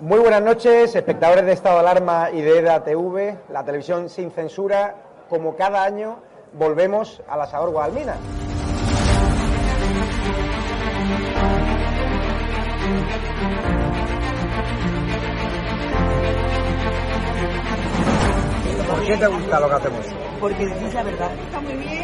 Muy buenas noches, espectadores de Estado de Alarma y de EDA TV, la televisión sin censura. Como cada año, volvemos a la Sabor Guadalmina. ¿Por qué te gusta lo que hacemos? Porque decís la verdad. Está muy bien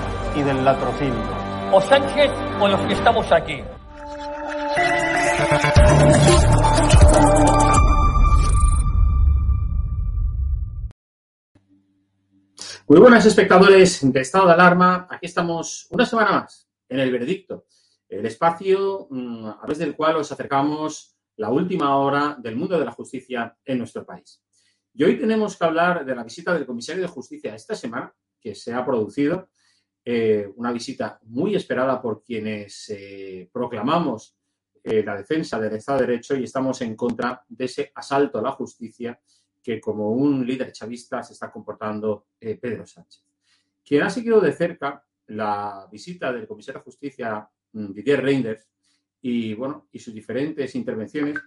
y del latrocinio. O Sánchez o los que estamos aquí. Muy buenas espectadores de Estado de Alarma. Aquí estamos una semana más en el veredicto, el espacio mm, a través del cual os acercamos la última hora del mundo de la justicia en nuestro país. Y hoy tenemos que hablar de la visita del comisario de justicia esta semana que se ha producido, eh, una visita muy esperada por quienes eh, proclamamos eh, la defensa del Estado de Derecho y estamos en contra de ese asalto a la justicia que como un líder chavista se está comportando eh, Pedro Sánchez. Quien ha seguido de cerca la visita del comisario de justicia mm, Didier Reinders y, bueno, y sus diferentes intervenciones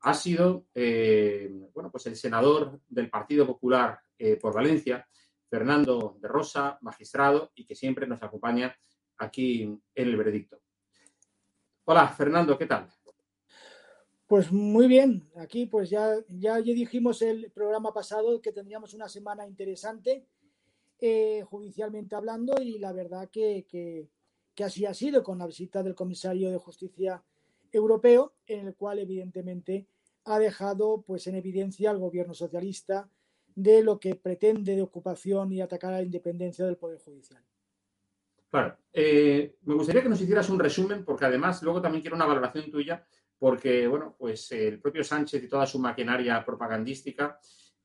ha sido eh, bueno, pues el senador del Partido Popular eh, por Valencia, Fernando de Rosa, magistrado, y que siempre nos acompaña aquí en el veredicto. Hola, Fernando, ¿qué tal? Pues muy bien, aquí pues ya, ya, dijimos el programa pasado que tendríamos una semana interesante eh, judicialmente hablando y la verdad que, que, que, así ha sido con la visita del comisario de justicia europeo en el cual evidentemente ha dejado pues en evidencia al gobierno socialista de lo que pretende de ocupación y atacar a la independencia del Poder Judicial. Claro, eh, me gustaría que nos hicieras un resumen porque además luego también quiero una valoración tuya porque, bueno, pues el propio Sánchez y toda su maquinaria propagandística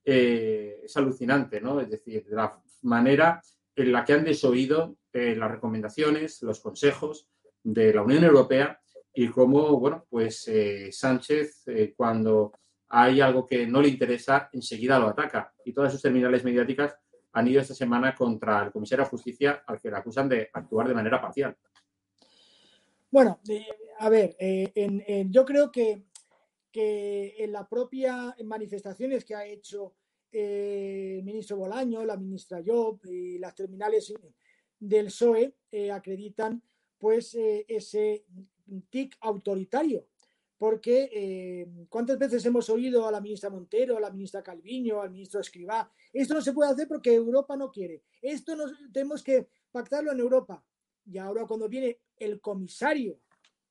eh, es alucinante, ¿no? Es decir, de la manera en la que han desoído eh, las recomendaciones, los consejos de la Unión Europea y cómo, bueno, pues eh, Sánchez, cuando hay algo que no le interesa, enseguida lo ataca. Y todas sus terminales mediáticas han ido esta semana contra el comisario de justicia al que le acusan de actuar de manera parcial. Bueno, eh, a ver, eh, en, yo creo que, que, en la propia manifestaciones que ha hecho eh, el ministro Bolaño, la ministra Job y las terminales del PSOE acreditan pues ese tic autoritario. Porque cuántas veces hemos oído a la ministra Montero, a la ministra Calviño, al ministro Escribá, esto no se puede hacer porque Europa no quiere, esto nos, tenemos que pactarlo en Europa. Y ahora cuando viene el comisario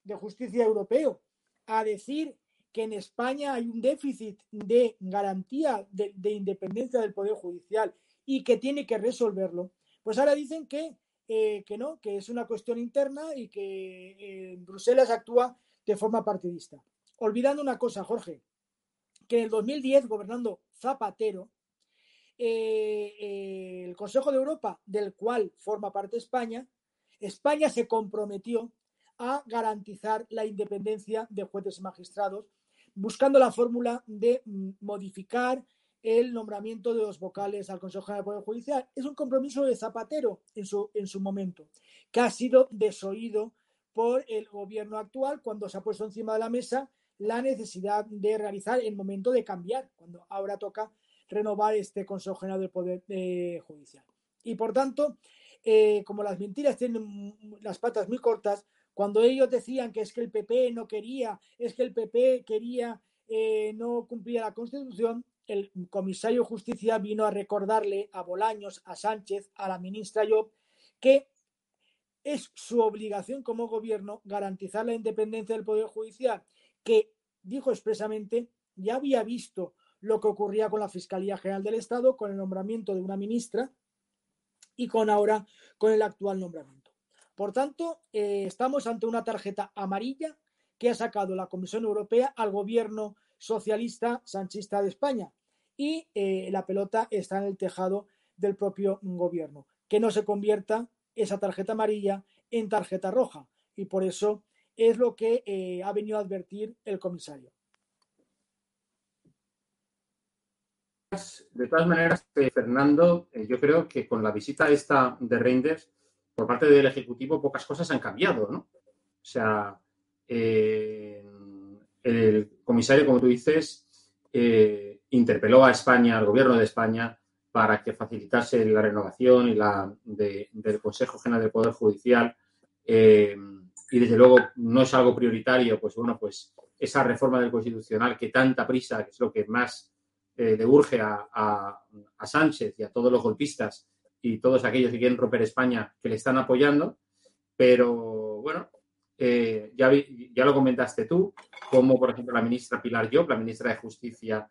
de justicia europeo a decir que en España hay un déficit de garantía de, de, independencia del Poder Judicial y que tiene que resolverlo, pues ahora dicen que, eh, que no, que es una cuestión interna y que eh, Bruselas actúa de forma partidista. Olvidando una cosa, Jorge, que en el 2010, gobernando Zapatero, eh, el Consejo de Europa, del cual forma parte España, España se comprometió a garantizar la independencia de jueces y magistrados, buscando la fórmula de mm, modificar el nombramiento de los vocales al Consejo General del Poder Judicial. Es un compromiso de Zapatero en su, en su momento, que ha sido desoído por el gobierno actual cuando se ha puesto encima de la mesa la necesidad de realizar el momento de cambiar, cuando ahora toca renovar este Consejo General del Poder eh, Judicial. Y por tanto, eh, como las mentiras tienen las patas muy cortas, cuando ellos decían que es que el PP no quería, es que el PP quería eh, no cumplir la Constitución, el comisario de Justicia vino a recordarle a Bolaños, a Sánchez, a la ministra Job, que es su obligación como gobierno garantizar la independencia del Poder Judicial, que dijo expresamente ya había visto lo que ocurría con la Fiscalía General del Estado, con el nombramiento de una ministra y con ahora con el actual nombramiento. Por tanto, eh, estamos ante una tarjeta amarilla que ha sacado la Comisión Europea al gobierno socialista sanchista de España y eh, la pelota está en el tejado del propio gobierno. Que no se convierta esa tarjeta amarilla en tarjeta roja y por eso es lo que eh, ha venido a advertir el comisario. De todas maneras, eh, Fernando, eh, yo creo que con la visita esta de Reinders, por parte del Ejecutivo, pocas cosas han cambiado, ¿no? O sea, el comisario, como tú dices, interpeló a España, al gobierno de España, para que facilitase la renovación y la del Consejo General del Poder Judicial y desde luego no es algo prioritario, pues bueno, pues esa reforma del Constitucional que tanta prisa, que es lo que más eh, le urge a, Sánchez y a todos los golpistas y todos aquellos que quieren romper España, que le están apoyando, pero bueno, eh, ya, ya lo comentaste tú, como por ejemplo la ministra Pilar Job, la ministra de Justicia,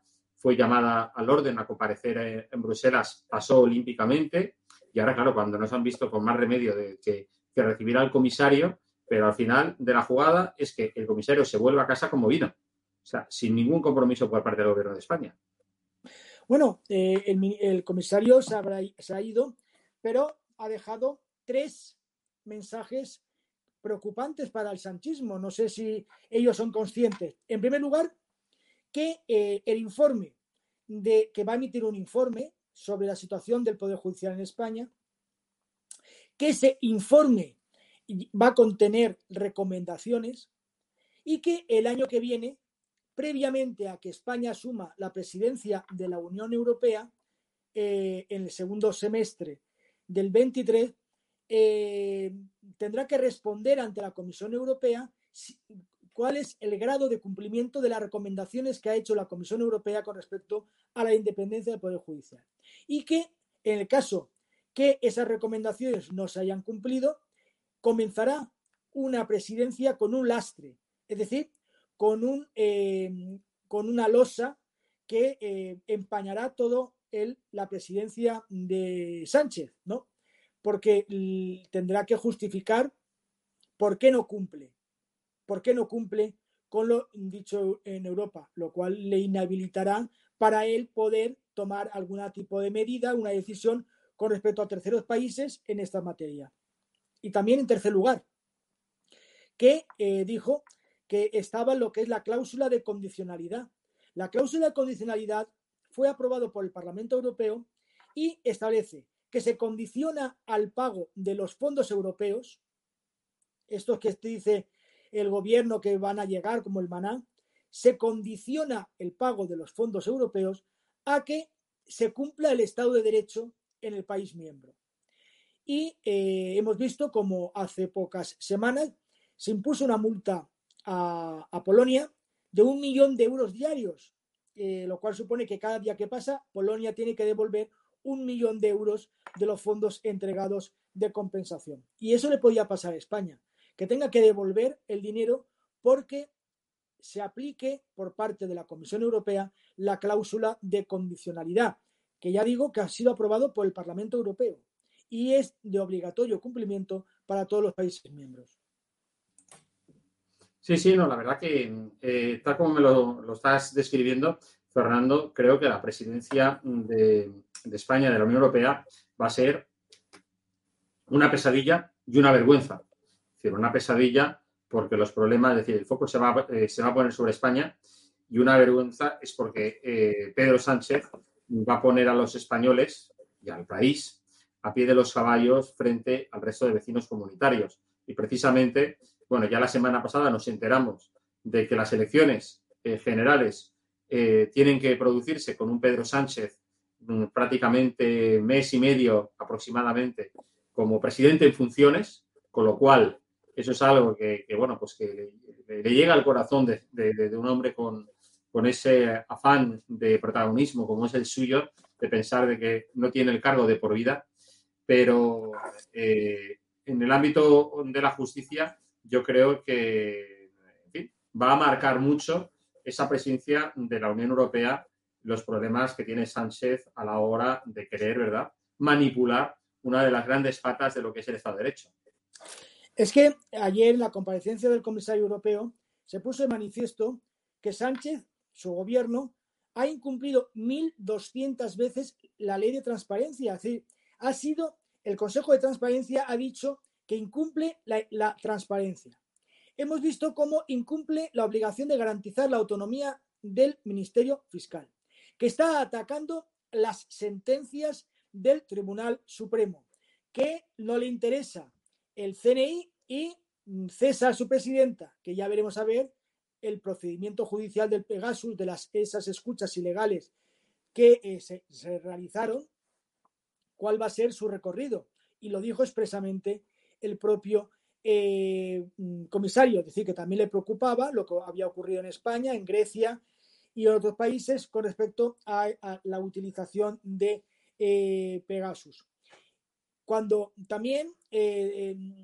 fue llamada al orden a comparecer en, Bruselas, pasó olímpicamente, y ahora, claro, cuando nos han visto con más remedio de que, que recibir al comisario, pero al final de la jugada es que el comisario se vuelve a casa como vino, o sea, sin ningún compromiso por parte del gobierno de España. Bueno, eh, el, comisario se, se ha ido, pero ha dejado tres mensajes preocupantes para el sanchismo. No sé si ellos son conscientes. En primer lugar, que eh, el informe de que va a emitir un informe sobre la situación del Poder Judicial en España, que ese informe va a contener recomendaciones y que el año que viene, previamente a que España asuma la presidencia de la Unión Europea, eh, en el segundo semestre del 23, eh, tendrá que responder ante la Comisión Europea cuál es el grado de cumplimiento de las recomendaciones que ha hecho la Comisión Europea con respecto a la independencia del Poder Judicial. Y que en el caso que esas recomendaciones no se hayan cumplido, comenzará una presidencia con un lastre, es decir, con, un, eh, con una losa que eh, empañará todo el, la presidencia de Sánchez, ¿no? Porque tendrá que justificar por qué no cumple, por qué no cumple con lo dicho en Europa, lo cual le inhabilitará para él poder tomar algún tipo de medida, una decisión con respecto a terceros países en esta materia. Y también en tercer lugar, que eh, dijo que estaba lo que es la cláusula de condicionalidad. La cláusula de condicionalidad fue aprobado por el Parlamento Europeo y establece que se condiciona al pago de los fondos europeos, estos que dice el gobierno que van a llegar como el maná, se condiciona el pago de los fondos europeos a que se cumpla el Estado de Derecho en el país miembro. Y eh, hemos visto como hace pocas semanas se impuso una multa a, Polonia de un millón de euros diarios, eh, lo cual supone que cada día que pasa Polonia tiene que devolver un millón de euros de los fondos entregados de compensación. Y eso le podía pasar a España, que tenga que devolver el dinero porque se aplique por parte de la Comisión Europea la cláusula de condicionalidad, que ya digo que ha sido aprobado por el Parlamento Europeo y es de obligatorio cumplimiento para todos los países miembros. Sí, sí, no, la verdad que eh, tal como me lo, estás describiendo, Fernando, creo que la presidencia de de España, de la Unión Europea, va a ser una pesadilla y una vergüenza. Una pesadilla porque los problemas, es decir, el foco se va, eh, se va a poner sobre España y una vergüenza es porque eh, Pedro Sánchez va a poner a los españoles y al país a pie de los caballos frente al resto de vecinos comunitarios. Y precisamente, bueno, ya la semana pasada nos enteramos de que las elecciones eh, generales tienen que producirse con un Pedro Sánchez mm, prácticamente mes y medio aproximadamente como presidente en funciones, con lo cual eso es algo que, bueno, pues que le, llega al corazón de, un hombre con, ese afán de protagonismo como es el suyo, de pensar de que no tiene el cargo de por vida, pero eh, en el ámbito de la justicia yo creo que va a marcar mucho esa presencia de la Unión Europea, los problemas que tiene Sánchez a la hora de querer, ¿verdad?, manipular una de las grandes patas de lo que es el Estado de Derecho. Es que ayer en la comparecencia del comisario europeo se puso de manifiesto que Sánchez, su gobierno, ha incumplido 1.200 veces la ley de transparencia. Es decir, ha sido, el Consejo de Transparencia ha dicho que incumple la, la transparencia. Hemos visto cómo incumple la obligación de garantizar la autonomía del Ministerio Fiscal, que está atacando las sentencias del Tribunal Supremo, que no le interesa el CNI y cesa a su presidenta, que ya veremos a ver el procedimiento judicial del Pegasus, de las, esas escuchas ilegales que eh, se, realizaron, cuál va a ser su recorrido. Y lo dijo expresamente el propio eh, comisario, es decir, que también le preocupaba lo que había ocurrido en España, en Grecia y en otros países con respecto a la utilización de eh, Pegasus. Cuando también eh, em,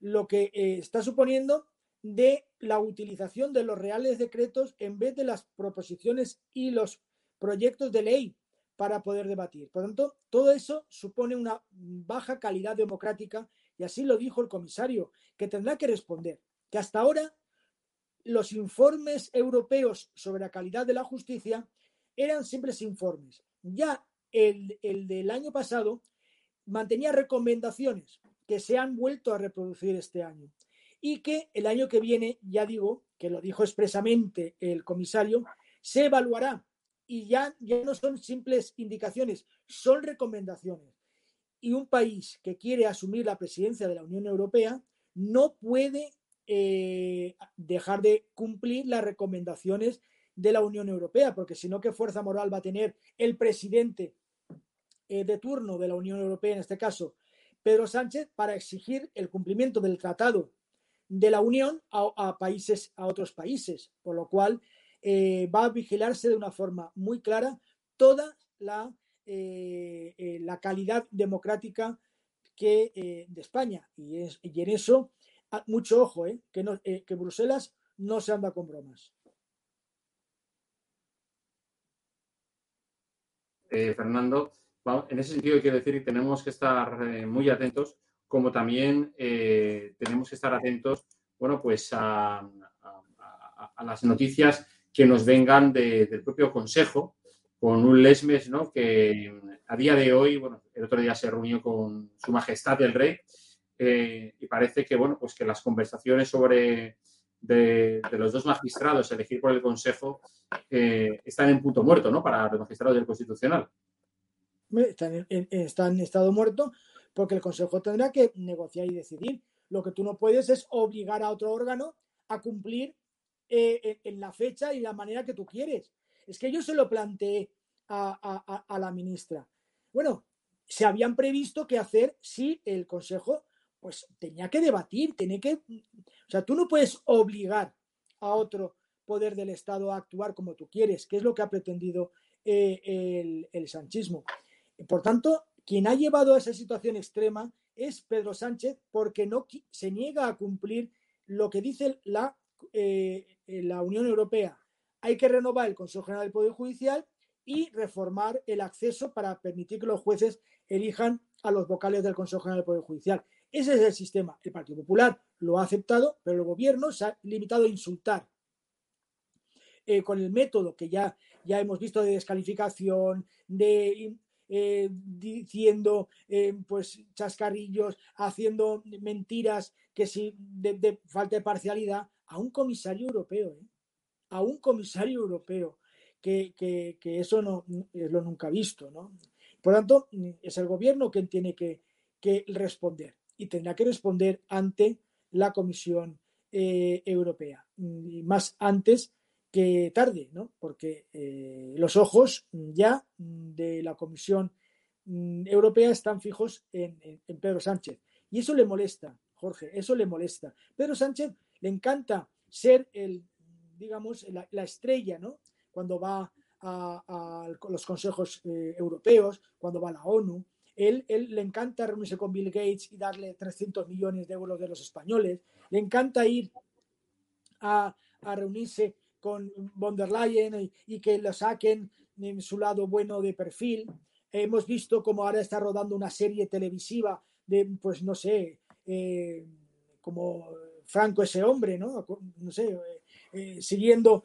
lo que eh, está suponiendo de la utilización de los reales decretos en vez de las proposiciones y los proyectos de ley para poder debatir. Por tanto, todo eso supone una baja calidad democrática y así lo dijo el comisario, que tendrá que responder, que hasta ahora los informes europeos sobre la calidad de la justicia eran simples informes. Ya el, del año pasado mantenía recomendaciones que se han vuelto a reproducir este año y que el año que viene, ya digo, que lo dijo expresamente el comisario, se evaluará y ya, ya no son simples indicaciones, son recomendaciones. Y un país que quiere asumir la presidencia de la Unión Europea no puede eh, dejar de cumplir las recomendaciones de la Unión Europea, porque si no, ¿qué fuerza moral va a tener el presidente eh, de turno de la Unión Europea, en este caso, Pedro Sánchez, para exigir el cumplimiento del Tratado de la Unión a, países, a otros países, por lo cual eh, va a vigilarse de una forma muy clara toda la, eh, la calidad democrática que, de España. Y, en eso, ah, mucho ojo, que, que Bruselas no se anda con bromas. Fernando, en ese sentido quiero decir que tenemos que estar eh, muy atentos, como también eh, tenemos que estar atentos, bueno, pues a, las noticias que nos vengan del propio Consejo, con un Lesmes, ¿no? Que a día de hoy, bueno, el otro día se reunió con Su Majestad el Rey eh, y parece que, bueno, pues que las conversaciones sobre de, los dos magistrados elegir por el Consejo están en punto muerto, ¿no? Para los magistrados del Constitucional. Están en, estado muerto porque el Consejo tendrá que negociar y decidir. Lo que tú no puedes es obligar a otro órgano a cumplir eh, en la fecha y la manera que tú quieres. Es que yo se lo planteé a, la ministra. Bueno, se habían previsto qué hacer si el Consejo pues tenía que debatir, tenía que... O sea, tú no puedes obligar a otro poder del Estado a actuar como tú quieres, que es lo que ha pretendido eh, el, sanchismo. Por tanto, quien ha llevado a esa situación extrema es Pedro Sánchez porque no se niega a cumplir lo que dice la, eh, la Unión Europea. Hay que renovar el Consejo General del Poder Judicial y reformar el acceso para permitir que los jueces elijan a los vocales del Consejo General del Poder Judicial. Ese es el sistema. El Partido Popular lo ha aceptado, pero el gobierno se ha limitado a insultar. Eh, con el método que ya, ya hemos visto de descalificación, de eh, diciendo eh, pues chascarrillos, haciendo mentiras que si de, falta de parcialidad, a un comisario europeo, ¿eh? a un comisario europeo, que, que, eso no es lo nunca visto, ¿no? Por tanto, es el gobierno quien tiene que, que responder y tendrá que responder ante la Comisión Europea, y más antes tarde, ¿no? Porque eh, los ojos ya de la Comisión mm, Europea están fijos en, Pedro Sánchez. Y eso le molesta, Jorge, eso le molesta. Pedro Sánchez le encanta ser el, digamos, la, la estrella, ¿no? Cuando va a, los consejos eh, europeos, cuando va a la ONU. Él, él, le encanta reunirse con Bill Gates y darle 300 millones de euros de los españoles. Le encanta ir a reunirse con von der Leyen y, que lo saquen en su lado bueno de perfil. Hemos visto como ahora está rodando una serie televisiva de, pues no sé, eh, como Franco ese hombre, ¿no? No sé, eh, eh, siguiendo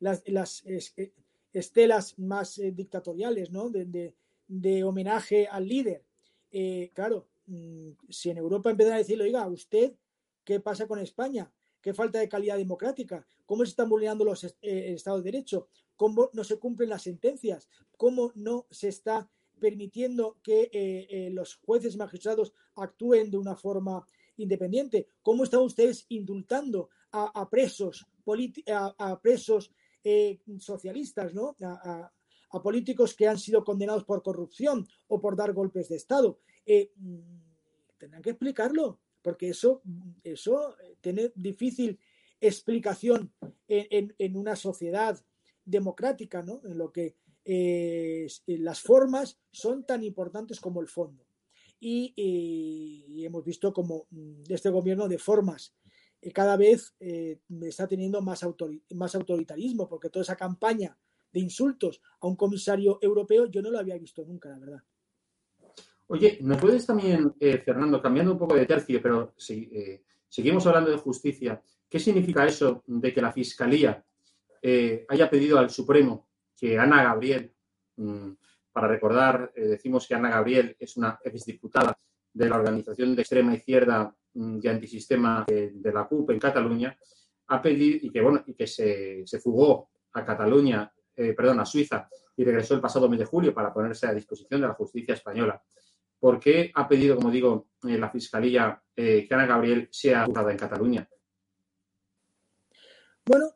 las, las estelas más dictatoriales, ¿no? De, de, homenaje al líder. claro, mm, si en Europa empiezan a decirle, oiga, ¿usted qué pasa con España? Qué falta de calidad democrática, cómo se están vulnerando los eh, Estados de Derecho, cómo no se cumplen las sentencias, cómo no se está permitiendo que eh, eh, los jueces magistrados actúen de una forma independiente, cómo están ustedes indultando a, presos, a, presos socialistas, ¿no? A, políticos que han sido condenados por corrupción o por dar golpes de Estado. Mm, tendrán que explicarlo porque eso, eso eh, tiene difícil explicación en, una sociedad democrática, ¿no? En lo que eh, las formas son tan importantes como el fondo. Y, hemos visto como mm, este gobierno de formas eh, cada vez está teniendo más, más autoritarismo, porque toda esa campaña de insultos a un comisario europeo yo no lo había visto nunca, la verdad. Oye, ¿nos puedes también, eh, Fernando, cambiando un poco de tercio, pero eh, seguimos hablando de justicia, ¿qué significa eso de que la Fiscalía eh, haya pedido al Supremo que Ana Gabriel, mm, para recordar, decimos que Ana Gabriel es una exdiputada de la organización de extrema izquierda mm, y antisistema de, la CUP en Cataluña, ha pedido, y que, bueno, y que se, se fugó a Cataluña, perdón, a Suiza, y regresó el pasado mes de julio para ponerse a disposición de la justicia española. ¿Por qué ha pedido, como digo, eh, la Fiscalía eh, que Ana Gabriel sea juzgada en Cataluña? Bueno,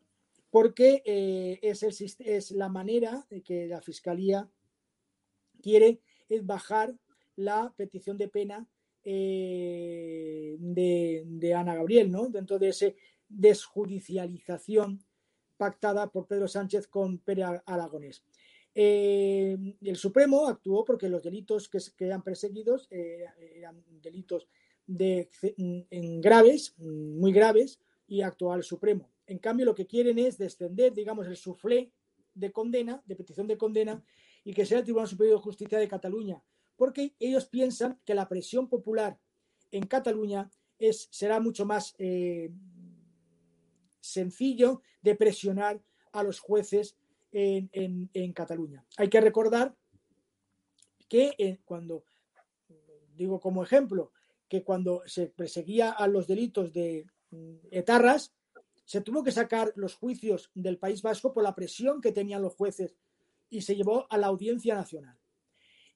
porque eh, es, la manera de que la Fiscalía quiere es bajar la petición de pena de, Ana Gabriel, ¿no? Dentro de esa desjudicialización pactada por Pedro Sánchez con Pere Aragonés. Eh, el Supremo actuó porque los delitos que, eran perseguidos eh, eran delitos de, graves, muy graves, y actuó el Supremo. En cambio, lo que quieren es descender, digamos, el suflé de condena, de petición de condena, y que sea el Tribunal Superior de Justicia de Cataluña, porque ellos piensan que la presión popular en Cataluña es, será mucho más eh, sencillo de presionar a los jueces en, Cataluña. Hay que recordar que eh, cuando, digo como ejemplo, que cuando se perseguía a los delitos de mm, etarras, se tuvo que sacar los juicios del País Vasco por la presión que tenían los jueces y se llevó a la Audiencia Nacional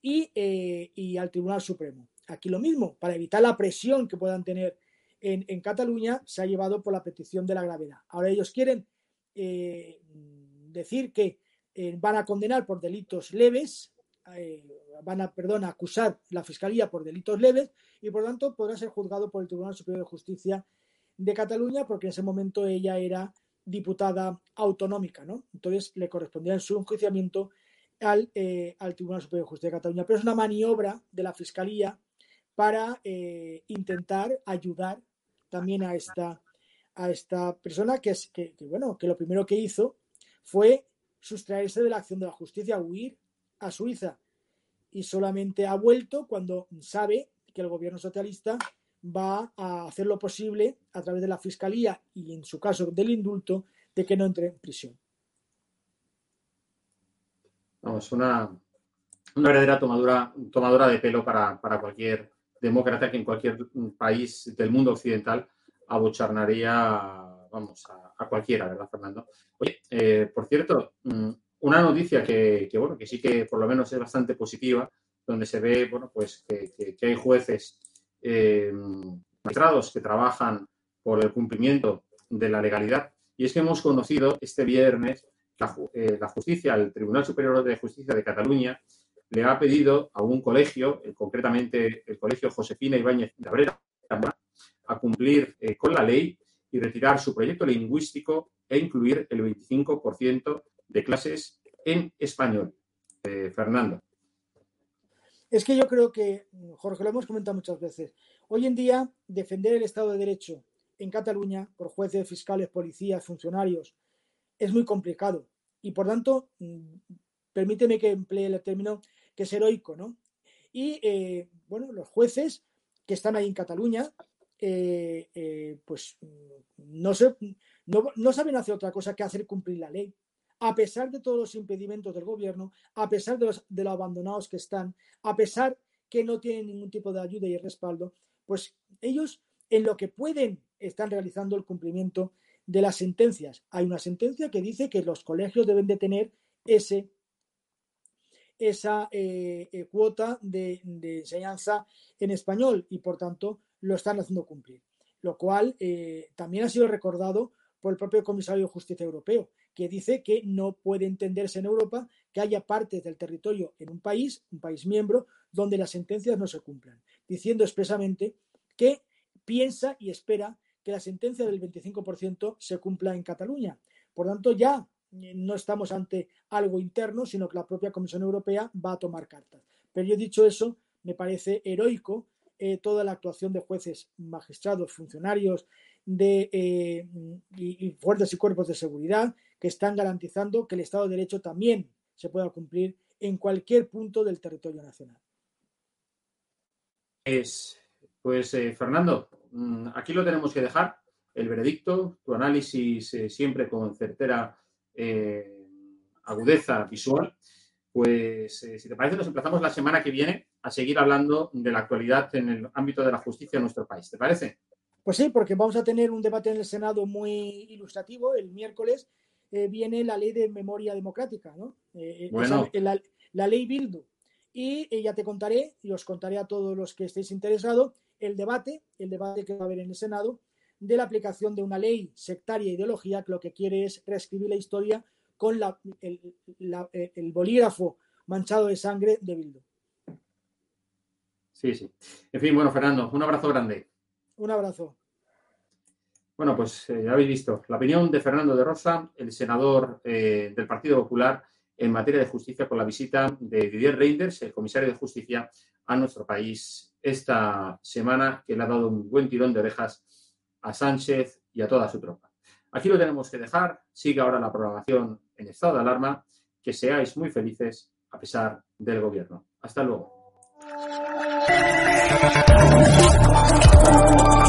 y, eh, al Tribunal Supremo. Aquí lo mismo, para evitar la presión que puedan tener en, Cataluña, se ha llevado por la petición de la gravedad. Ahora ellos quieren eh, decir que eh, van a condenar por delitos leves, eh, van a, perdón, acusar la Fiscalía por delitos leves y por tanto podrá ser juzgado por el Tribunal Superior de Justicia de Cataluña porque en ese momento ella era diputada autonómica, ¿no? Entonces le correspondía en su enjuiciamiento al, eh, al Tribunal Superior de Justicia de Cataluña. Pero es una maniobra de la Fiscalía para intentar ayudar también a esta, a esta persona que, es, que, bueno, que lo primero que hizo fue sustraerse de la acción de la justicia, huir a Suiza. Y solamente ha vuelto cuando sabe que el gobierno socialista va a hacer lo posible a través de la fiscalía y en su caso del indulto de que no entre en prisión. Vamos, una, una verdadera tomadura, tomadora de pelo para, cualquier demócrata que en cualquier país del mundo occidental abocharnaría, vamos, a, cualquiera, ¿verdad, Fernando? Oye, eh, por cierto, mm, una noticia que, bueno, que sí que por lo menos es bastante positiva, donde se ve, bueno, pues que, hay jueces eh, magistrados que trabajan por el cumplimiento de la legalidad. Y es que hemos conocido este viernes la, eh, la justicia, el Tribunal Superior de Justicia de Cataluña, le ha pedido a un colegio, eh, concretamente el colegio Josefina Ibáñez de Abrera, a cumplir con la ley y retirar su proyecto lingüístico e incluir el 25% de clases en español. Fernando. Es que yo creo que, Jorge, lo hemos comentado muchas veces, hoy en día defender el Estado de Derecho en Cataluña por jueces, fiscales, policías, funcionarios, es muy complicado. Y por tanto, mm, permíteme que emplee el término que es heroico, ¿no? Y eh, bueno, los jueces que están ahí en Cataluña, eh, eh, pues no, no, saben hacer otra cosa que hacer cumplir la ley. A pesar de todos los impedimentos del gobierno, a pesar de los, de abandonados que están, a pesar que no tienen ningún tipo de ayuda y respaldo, pues ellos en lo que pueden están realizando el cumplimiento de las sentencias. Hay una sentencia que dice que los colegios deben de tener ese esa eh, cuota de, enseñanza en español y por tanto lo están haciendo cumplir. Lo cual eh, también ha sido recordado por el propio comisario de justicia europeo, que dice que no puede entenderse en Europa que haya partes del territorio en un país, un país miembro, donde las sentencias no se cumplan, diciendo expresamente que piensa y espera que la sentencia del 25% se cumpla en Cataluña. Por tanto, ya no estamos ante algo interno, sino que la propia Comisión Europea va a tomar cartas. Pero yo dicho eso, me parece heroico eh, toda la actuación de jueces, magistrados, funcionarios de, eh, y, fuerzas y cuerpos de seguridad que están garantizando que el Estado de Derecho también se pueda cumplir en cualquier punto del territorio nacional. Es, pues, eh, Fernando, mm, aquí lo tenemos que dejar. El veredicto, tu análisis siempre con certera agudeza visual, pues si te parece nos emplazamos la semana que viene a seguir hablando de la actualidad en el ámbito de la justicia en nuestro país. ¿Te parece? Pues sí, porque vamos a tener un debate en el Senado muy ilustrativo. El miércoles eh, viene la ley de memoria democrática, ¿no? bueno. la, ley Bildu. Y ya te contaré, y os contaré a todos los que estéis interesados, el debate, el debate que va a haber en el Senado de la aplicación de una ley sectaria ideología que lo que quiere es reescribir la historia con el, bolígrafo manchado de sangre de Bildu. Sí, sí. En fin, bueno, Fernando, un abrazo grande. Un abrazo. Bueno, pues eh, ya habéis visto la opinión de Fernando de Rosa, el senador eh, del Partido Popular en materia de justicia con la visita de Didier Reinders, el comisario de justicia, a nuestro país esta semana, que le ha dado un buen tirón de orejas a Sánchez y a toda su tropa. Aquí lo tenemos que dejar. Sigue ahora la programación en estado de alarma. Que seáis muy felices a pesar del gobierno. Hasta luego. Thank you.